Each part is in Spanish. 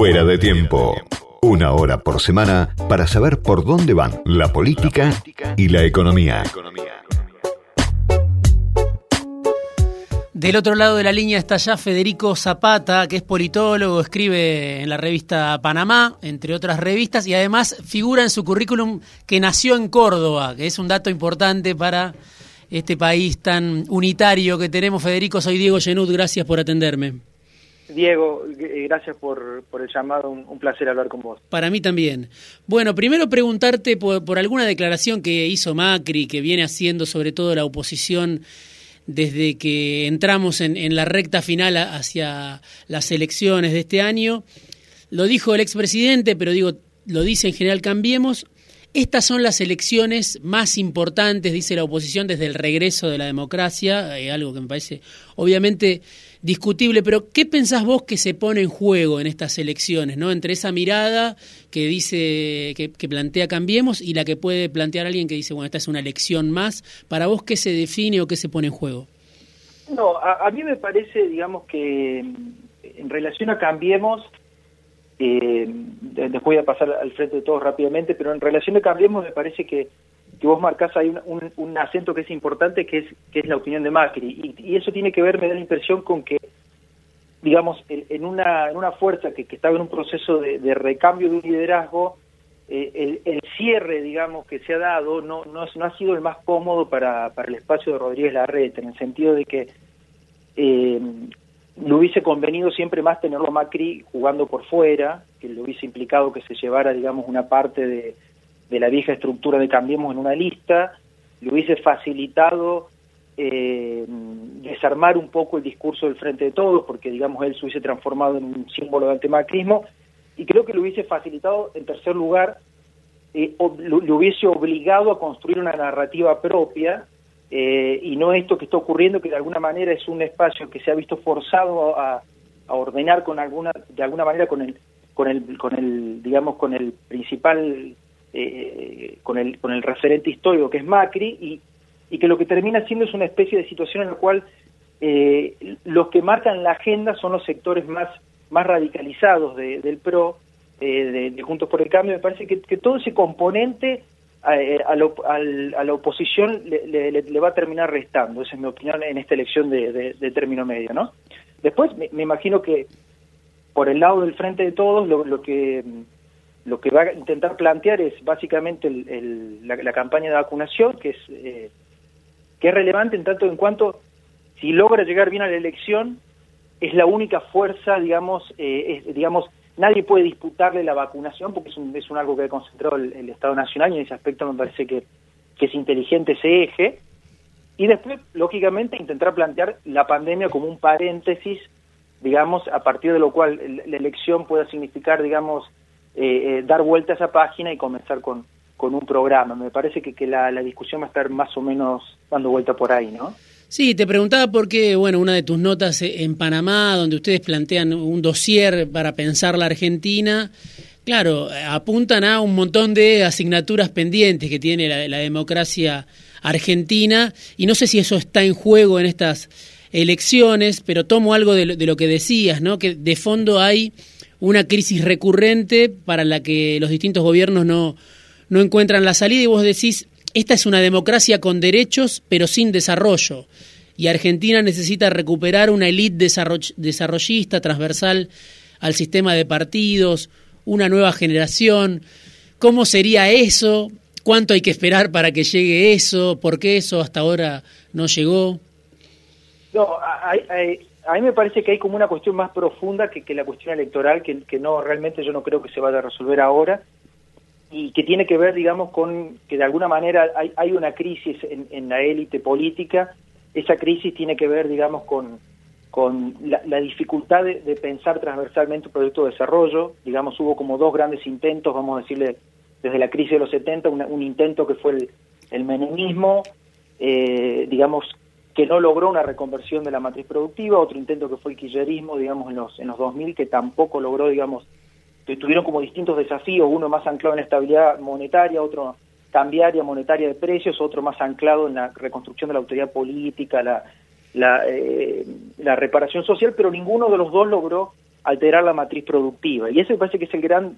Fuera de tiempo. Una hora por semana para saber por dónde van la política y la economía. Del otro lado de la línea está ya Federico Zapata, que es politólogo, escribe en la revista Panamá, entre otras revistas, y además figura en su currículum que nació en Córdoba, que es un dato importante para este país tan unitario que tenemos. Federico, soy Diego Genud, gracias por atenderme. Diego, eh, gracias por, el llamado, un, placer hablar con vos. Para mí también. Bueno, primero preguntarte por, por alguna declaración que hizo Macri, que viene haciendo sobre todo la oposición desde que entramos en, la recta final hacia las elecciones de este año. Lo dijo el expresidente, pero digo, lo dice en general Cambiemos. Estas son las elecciones más importantes, dice la oposición, desde el regreso de la democracia, eh, algo que me parece obviamente discutible, pero ¿qué pensás vos que se pone en juego en estas elecciones, no? Entre esa mirada que dice, que, plantea Cambiemos y la que puede plantear alguien que dice, bueno, esta es una elección más, ¿para vos qué se define o qué se pone en juego? No, a, mí me parece, digamos que en relación a Cambiemos, eh, después voy a pasar al frente de todos rápidamente, pero en relación a Cambiemos me parece que que vos marcás ahí un, acento que es importante, que es, que es la opinión de Macri. Y, eso tiene que ver, me da la impresión, con que, digamos, en una, en una fuerza que, que estaba en un proceso de, recambio de un liderazgo, eh, el, cierre, digamos, que se ha dado no, no, no ha sido el más cómodo para, para el espacio de Rodríguez Larreta, en el sentido de que eh, le hubiese convenido siempre más tenerlo Macri jugando por fuera, que le hubiese implicado que se llevara, digamos, una parte de de la vieja estructura de Cambiemos en una lista, le hubiese facilitado eh, desarmar un poco el discurso del Frente de Todos, porque digamos él se hubiese transformado en un símbolo de antimacrismo, y creo que le hubiese facilitado, en tercer lugar, eh, le hubiese obligado a construir una narrativa propia, eh, y no esto que está ocurriendo, que de alguna manera es un espacio que se ha visto forzado a, a ordenar con alguna, de alguna manera con el, con el, con el, digamos, con el principal eh, con, el, con el referente histórico que es Macri y, y que lo que termina siendo es una especie de situación en la cual eh, los que marcan la agenda son los sectores más, radicalizados del PRO, eh, de, Juntos por el Cambio. Me parece que, todo ese componente a, a, la oposición le, le, va a terminar restando. Esa es mi opinión en esta elección de, de, término medio. ¿no? Después me, imagino que por el lado del frente de todos lo, lo que lo que va a intentar plantear es básicamente el, la, campaña de vacunación, que es, eh, que es relevante en tanto en cuanto, si logra llegar bien a la elección, es la única fuerza, digamos, eh, digamos nadie puede disputarle la vacunación porque es un, es un algo que ha concentrado el, Estado Nacional y en ese aspecto me parece que, que es inteligente ese eje. Y después, lógicamente, intentar plantear la pandemia como un paréntesis, digamos, a partir de lo cual la elección pueda significar, digamos, eh, eh, dar vuelta a esa página y comenzar con, con un programa. Me parece que, que la, discusión va a estar más o menos dando vuelta por ahí, ¿no? Sí, te preguntaba porque, bueno, una de tus notas en Panamá, donde ustedes plantean un dossier para pensar la Argentina, claro, apuntan a un montón de asignaturas pendientes que tiene la, la democracia argentina, y no sé si eso está en juego en estas elecciones, pero tomo algo de de lo que decías, ¿no? Que de fondo hay una crisis recurrente para la que los distintos gobiernos no, no encuentran la salida y vos decís, esta es una democracia con derechos pero sin desarrollo y Argentina necesita recuperar una élite desarrollista transversal al sistema de partidos, una nueva generación. ¿Cómo sería eso? ¿Cuánto hay que esperar para que llegue eso? ¿Por qué eso hasta ahora no llegó? No, hay, a mí me parece que hay como una cuestión más profunda que, la cuestión electoral, que, no realmente yo no creo que se vaya a resolver ahora, y que tiene que ver, digamos, con que de alguna manera hay, hay una crisis en, en la élite política, esa crisis tiene que ver, digamos, con, con la, dificultad de, pensar transversalmente un proyecto de desarrollo, digamos, hubo como dos grandes intentos, vamos a decirle, desde la crisis de los 70, un intento que fue el, el menemismo, eh, digamos, que no logró una reconversión de la matriz productiva, otro intento que fue el kirchnerismo, digamos, en los, en los 2000, que tampoco logró, digamos, que tuvieron como distintos desafíos, uno más anclado en la estabilidad monetaria, otro cambiaria monetaria de precios, otro más anclado en la reconstrucción de la autoridad política, la, la, eh, la reparación social, pero ninguno de los dos logró alterar la matriz productiva. Y ese me parece que es el gran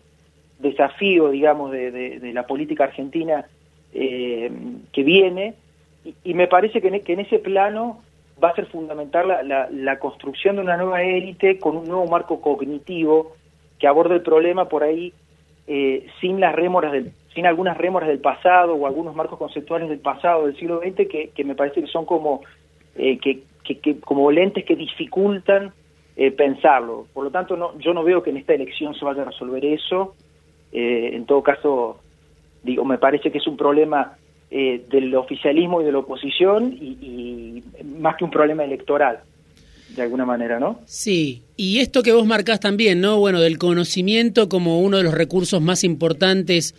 desafío, digamos, de, la política argentina eh, que viene, y, me parece que en, que en, ese plano va a ser fundamental la, la, construcción de una nueva élite con un nuevo marco cognitivo que aborde el problema por ahí eh, sin las rémoras del, sin algunas rémoras del pasado o algunos marcos conceptuales del pasado del siglo XX que, que me parece que son como eh, que, que, como lentes que dificultan eh, pensarlo. Por lo tanto, no, yo no veo que en esta elección se vaya a resolver eso. Eh, en todo caso, digo, me parece que es un problema eh, del oficialismo y de la oposición y, más que un problema electoral, de alguna manera, ¿no? Sí, y esto que vos marcás también, ¿no? Bueno, del conocimiento como uno de los recursos más importantes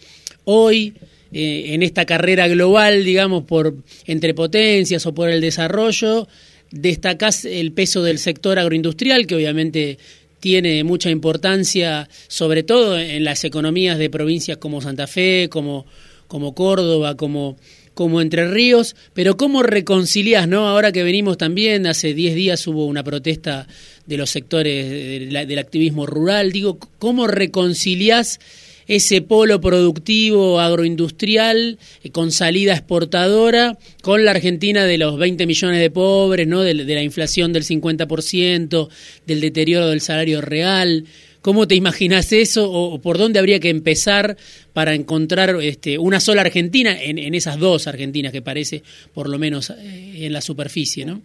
hoy en esta carrera global, digamos, por entre potencias o por el desarrollo, destacás el peso del sector agroindustrial, que obviamente tiene mucha importancia, sobre todo en las economías de provincias como Santa Fe, como, como Córdoba, como, como Entre Ríos, pero ¿cómo reconciliás, no? Ahora que venimos también, hace 10 días hubo una protesta de los sectores del activismo rural, digo, ¿cómo reconciliás ese polo productivo agroindustrial eh, con salida exportadora, con la Argentina de los 20 millones de pobres, ¿no? de, la inflación del 50%, del deterioro del salario real. ¿Cómo te imaginas eso o, por dónde habría que empezar para encontrar este, una sola Argentina en, esas dos Argentinas que parece, por lo menos eh, en la superficie, ¿no?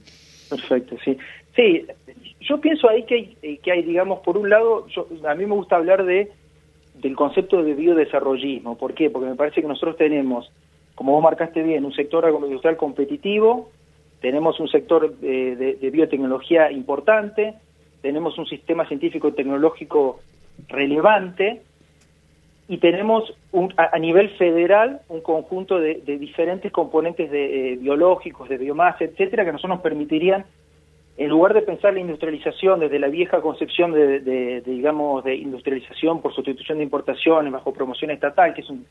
Perfecto, sí. Sí, yo pienso ahí que hay, eh, que digamos, por un lado, a mí me gusta hablar de del concepto de biodesarrollismo. ¿Por qué? Porque me parece que nosotros tenemos, como vos marcaste bien, un sector agroindustrial competitivo, tenemos un sector eh, de, biotecnología importante, tenemos un sistema científico y tecnológico relevante y tenemos a, nivel federal un conjunto de, diferentes componentes de, eh, biológicos, de biomasa, etcétera, que nosotros nos permitirían en lugar de pensar la industrialización desde la vieja concepción de, digamos de industrialización por sustitución de importaciones bajo promoción estatal que es un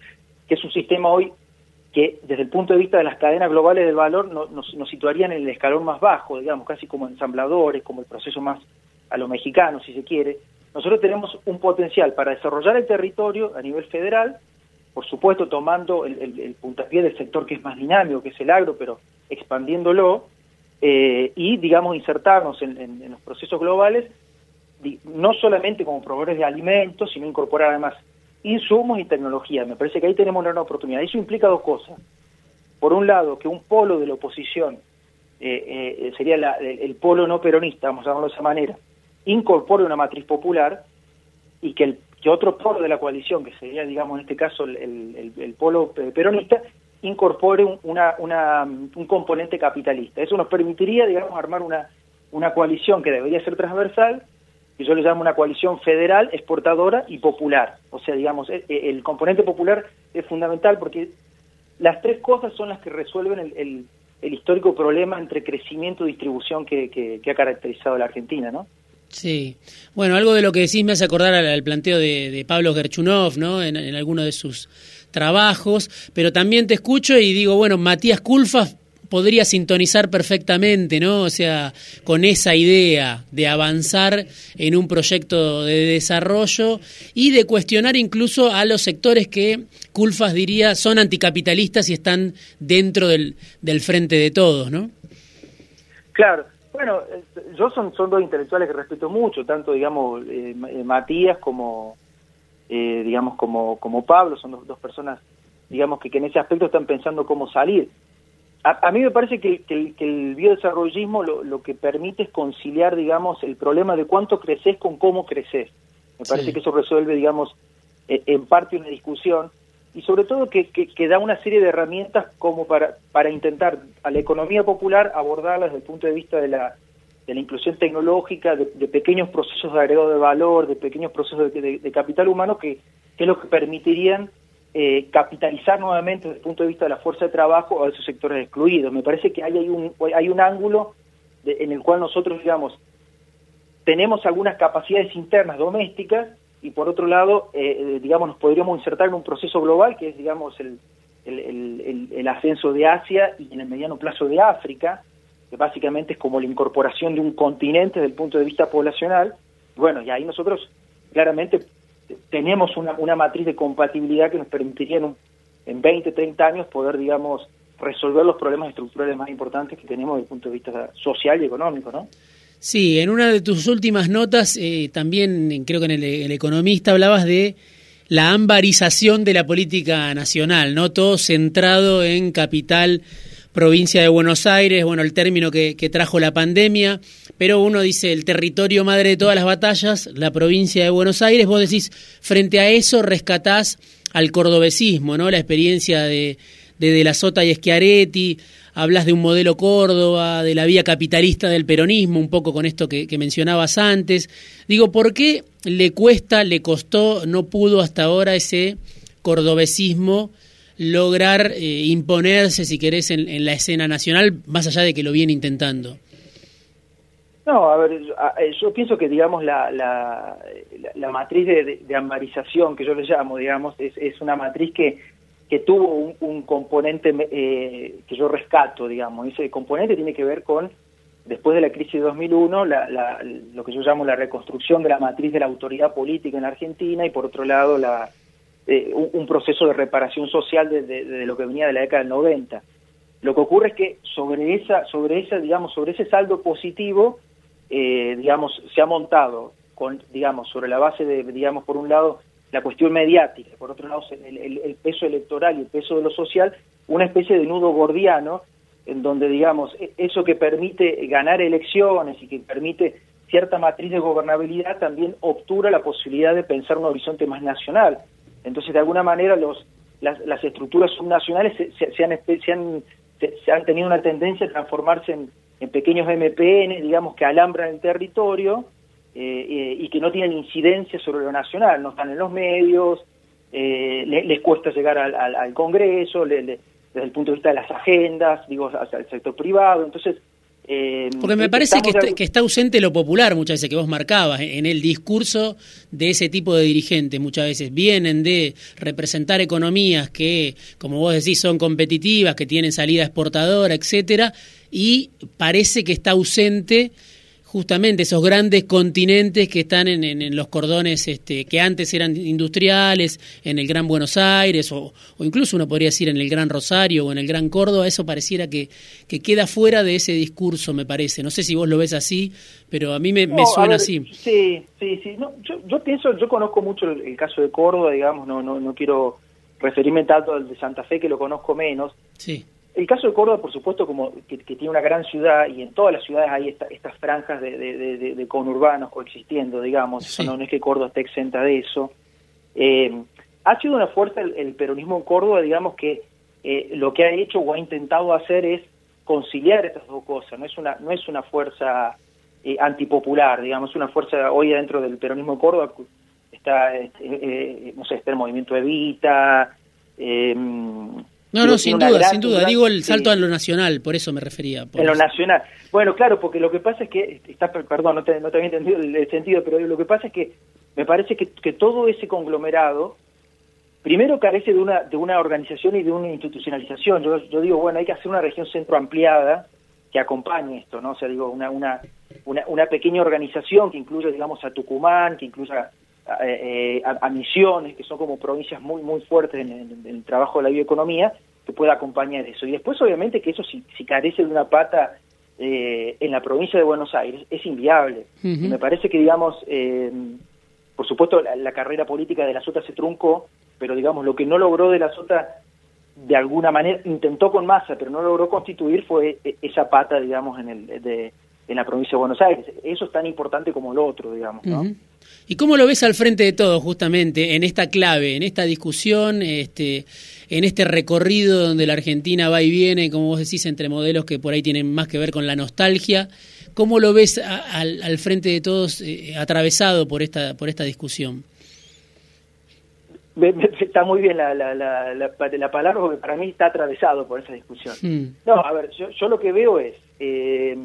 que es un sistema hoy que desde el punto de vista de las cadenas globales del valor nos, nos situarían en el escalón más bajo digamos casi como ensambladores como el proceso más a lo mexicano si se quiere nosotros tenemos un potencial para desarrollar el territorio a nivel federal por supuesto tomando el, el, puntapié del sector que es más dinámico que es el agro pero expandiéndolo eh, y, digamos, insertarnos en, los procesos globales, no solamente como proveedores de alimentos, sino incorporar además insumos y tecnología. Me parece que ahí tenemos una oportunidad. Eso implica dos cosas. Por un lado, que un polo de la oposición, eh, eh, sería el, polo no peronista, vamos a llamarlo de esa manera, incorpore una matriz popular y que, el, que otro polo de la coalición, que sería, digamos, en este caso el, el polo peronista, incorpore un, una, una, un componente capitalista. Eso nos permitiría, digamos, armar una, una coalición que debería ser transversal, que yo le llamo una coalición federal, exportadora y popular. O sea, digamos, el, e, el componente popular es fundamental porque las tres cosas son las que resuelven el, el, el histórico problema entre crecimiento y distribución que, que, ha caracterizado a la Argentina, ¿no? Sí. Bueno, algo de lo que decís me hace acordar al, planteo de, Pablo Gerchunov, ¿no? En, en alguno de sus trabajos, pero también te escucho y digo, bueno, Matías Culfa podría sintonizar perfectamente, ¿no? O sea, con esa idea de avanzar en un proyecto de desarrollo y de cuestionar incluso a los sectores que Culfas diría son anticapitalistas y están dentro del, del frente de todos, ¿no? Claro. Bueno, yo son, son dos intelectuales que respeto mucho, tanto, digamos, eh, Matías como, eh, digamos, como, como Pablo, son dos, dos personas, digamos, que, que, en ese aspecto están pensando cómo salir. A, mí me parece que, que, el, biodesarrollismo lo, lo, que permite es conciliar, digamos, el problema de cuánto creces con cómo creces. Me parece que eso resuelve, digamos, e, en parte una discusión y sobre todo que, que, da una serie de herramientas como para, para intentar a la economía popular abordarla desde el punto de vista de la, de la inclusión tecnológica, de, pequeños procesos de agregado de valor, de pequeños procesos de, capital humano que, que, es lo que permitirían eh, capitalizar nuevamente desde el punto de vista de la fuerza de trabajo a esos sectores excluidos. Me parece que hay, hay, un, hay un ángulo en el cual nosotros, digamos, tenemos algunas capacidades internas domésticas y por otro lado, eh, eh, digamos, nos podríamos insertar en un proceso global que es, digamos, el, el, el, el ascenso de Asia y en el mediano plazo de África, que básicamente es como la incorporación de un continente desde el punto de vista poblacional, Bueno, y ahí nosotros claramente tenemos una, una matriz de compatibilidad que nos permitiría en, en 20, 30 años poder, digamos, resolver los problemas estructurales más importantes que tenemos desde el punto de vista social y económico, ¿no? Sí, en una de tus últimas notas, eh, también creo que en el, Economista hablabas de la ambarización de la política nacional, ¿no? Todo centrado en capital, provincia de Buenos Aires, bueno, el término que, trajo la pandemia, pero uno dice el territorio madre de todas las batallas, la provincia de Buenos Aires, vos decís, frente a eso rescatás al cordobesismo, ¿no? La experiencia de, de De la Sota y Schiaretti, hablas de un modelo Córdoba, de la vía capitalista del peronismo, un poco con esto que, mencionabas antes. Digo, ¿por qué le cuesta, le costó, no pudo hasta ahora ese cordobesismo lograr eh, imponerse, si querés, en, la escena nacional, más allá de que lo viene intentando? No, a ver, eh, yo pienso que, digamos, la, la, la, matriz de, de, amarización, que yo le llamo, digamos, es, es una matriz que que tuvo un, componente eh, que yo rescato, digamos. Ese componente tiene que ver con, después de la crisis de 2001, la, lo que yo llamo la reconstrucción de la matriz de la autoridad política en la Argentina y, por otro lado, la, eh, un, proceso de reparación social desde de, lo que venía de la década del 90. Lo que ocurre es que sobre esa, sobre esa, digamos, sobre ese saldo positivo, eh, digamos, se ha montado, con, digamos, sobre la base de, digamos, por un lado, la cuestión mediática, por otro lado el, peso electoral y el peso de lo social, una especie de nudo gordiano en donde, digamos, e, eso que permite ganar elecciones y que permite cierta matriz de gobernabilidad también obtura la posibilidad de pensar un horizonte más nacional. Entonces, de alguna manera, los, las, estructuras subnacionales se, han, se, han, tenido una tendencia a transformarse en, en pequeños MPN, digamos, que alambran el territorio y que no tienen incidencia sobre lo nacional, no están en los medios, eh, les, cuesta llegar al, Congreso, desde el punto de vista de las agendas, digo, hacia el sector privado, entonces... Porque me parece que está, que está, ausente lo popular muchas veces, que vos marcabas, en el discurso de ese tipo de dirigentes muchas veces. Vienen de representar economías que, como vos decís, son competitivas, que tienen salida exportadora, etcétera, y parece que está ausente justamente esos grandes continentes que están en, los cordones este, que antes eran industriales, en el Gran Buenos Aires, o, incluso uno podría decir en el Gran Rosario o en el Gran Córdoba, eso pareciera que, que queda fuera de ese discurso, me parece. No sé si vos lo ves así, pero a mí me, suena así. Sí, sí, sí. yo, pienso, yo conozco mucho el, caso de Córdoba, digamos, no, no, no quiero referirme tanto al de Santa Fe, que lo conozco menos. Sí. El caso de Córdoba, por supuesto, como que, tiene una gran ciudad y en todas las ciudades hay estas franjas de, conurbanos coexistiendo, digamos, no, es que Córdoba esté exenta de eso. Eh, ha sido una fuerza el, peronismo en Córdoba, digamos, que eh, lo que ha hecho o ha intentado hacer es conciliar estas dos cosas, no es una, no es una fuerza eh, antipopular, digamos, es una fuerza hoy dentro del peronismo en Córdoba, está, no sé, está el movimiento Evita, eh, no, no, sin duda, sin duda. Digo el salto a lo nacional, por eso me refería. en lo nacional. Bueno, claro, porque lo que pasa es que, está, perdón, no te, no te había entendido el, sentido, pero lo que pasa es que me parece que, que todo ese conglomerado, primero carece de una, de una organización y de una institucionalización. Yo, yo digo, bueno, hay que hacer una región centro ampliada que acompañe esto, ¿no? O sea, digo, una, una, una, una pequeña organización que incluya, digamos, a Tucumán, que incluya eh, a, Misiones, que son como provincias muy muy fuertes en, el trabajo de la bioeconomía, que pueda acompañar eso. Y después, obviamente, que eso si, si carece de una pata eh, en la provincia de Buenos Aires, es inviable. Me parece que, digamos, eh, por supuesto, la, carrera política de la Sota se truncó, pero, digamos, lo que no logró de la Sota, de alguna manera, intentó con masa, pero no logró constituir, fue esa pata, digamos, en, el, de, en la provincia de Buenos Aires. Eso es tan importante como lo otro, digamos, ¿no? ¿Y cómo lo ves al frente de todo, justamente, en esta clave, en esta discusión, este, en este recorrido donde la Argentina va y viene, como vos decís, entre modelos que por ahí tienen más que ver con la nostalgia? ¿Cómo lo ves al, frente de todos eh, atravesado por esta, por esta discusión? Está muy bien la, la, la, la, palabra, porque para mí está atravesado por esa discusión. Hmm. No, a ver, yo, yo, lo que veo es... Eh,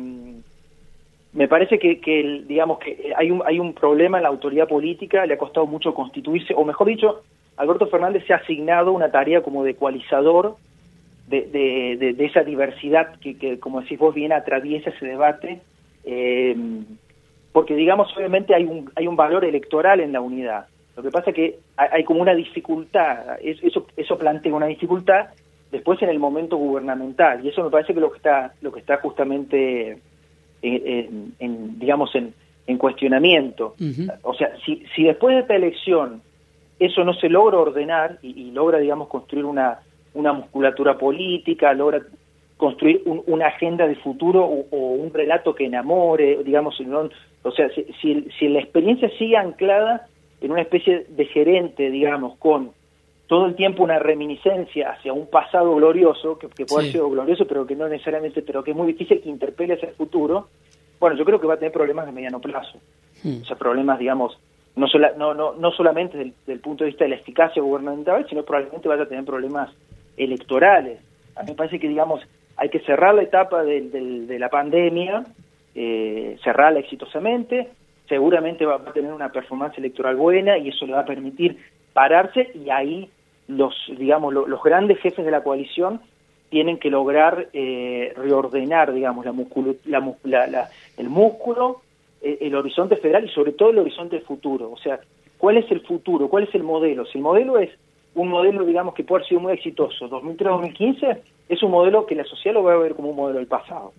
me parece que, que, digamos que hay un, hay un problema en la autoridad política, le ha costado mucho constituirse, o mejor dicho, Alberto Fernández se ha asignado una tarea como de ecualizador de, de, esa diversidad que, que, como decís vos, bien atraviesa ese debate. Eh, porque digamos, obviamente hay un, hay un valor electoral en la unidad. Lo que pasa es que hay, como una dificultad, eso, eso plantea una dificultad después en el momento gubernamental, y eso me parece que lo que está, lo que está justamente, en, digamos, en, en cuestionamiento. O sea, si, si después de esta elección eso no se logra ordenar y, logra, digamos, construir una, una musculatura política, logra construir una agenda de futuro o, un relato que enamore, digamos, o sea, si, si, la experiencia sigue anclada en una especie de gerente, digamos, con todo el tiempo una reminiscencia hacia un pasado glorioso, que, puede ser glorioso, pero que no necesariamente, pero que es muy difícil que interpele hacia el futuro, bueno, yo creo que va a tener problemas de mediano plazo. Hmm. O sea, problemas, digamos, no, no, no, no solamente desde el punto de vista de la eficacia gubernamental, sino probablemente vaya a tener problemas electorales. A mí me parece que, digamos, hay que cerrar la etapa de, la pandemia, eh, cerrarla exitosamente, seguramente va, a tener una performance electoral buena y eso le va a permitir pararse y ahí los, digamos, los grandes jefes de la coalición tienen que lograr eh, reordenar, digamos, la, la, el músculo eh, el horizonte federal y sobre todo el horizonte futuro. O sea, ¿cuál es el futuro? ¿Cuál es el modelo? Si el modelo es un modelo, digamos, que puede haber sido muy exitoso, 2003-2015, es un modelo que la sociedad lo va a ver como un modelo del pasado.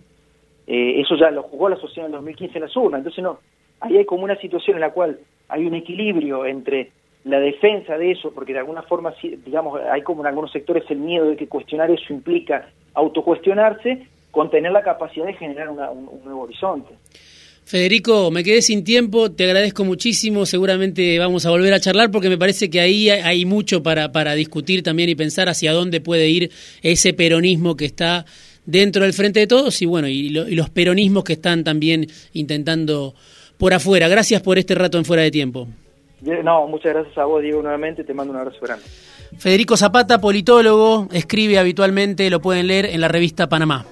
Eh, eso ya lo jugó la sociedad en 2015 en las urnas. Entonces, no, ahí hay como una situación en la cual hay un equilibrio entre la defensa de eso, porque de alguna forma, digamos, hay como en algunos sectores el miedo de que cuestionar eso implica autocuestionarse, con tener la capacidad de generar un nuevo horizonte. Federico, me quedé sin tiempo, te agradezco muchísimo, seguramente vamos a volver a charlar porque me parece que ahí hay mucho para, para discutir también y pensar hacia dónde puede ir ese peronismo que está dentro del frente de todos y bueno, y, los peronismos que están también intentando por afuera. Gracias por este rato en fuera de tiempo. No, muchas gracias a vos, Diego, nuevamente, te mando un abrazo grande. Federico Zapata, politólogo, escribe habitualmente, lo pueden leer en la revista Panamá.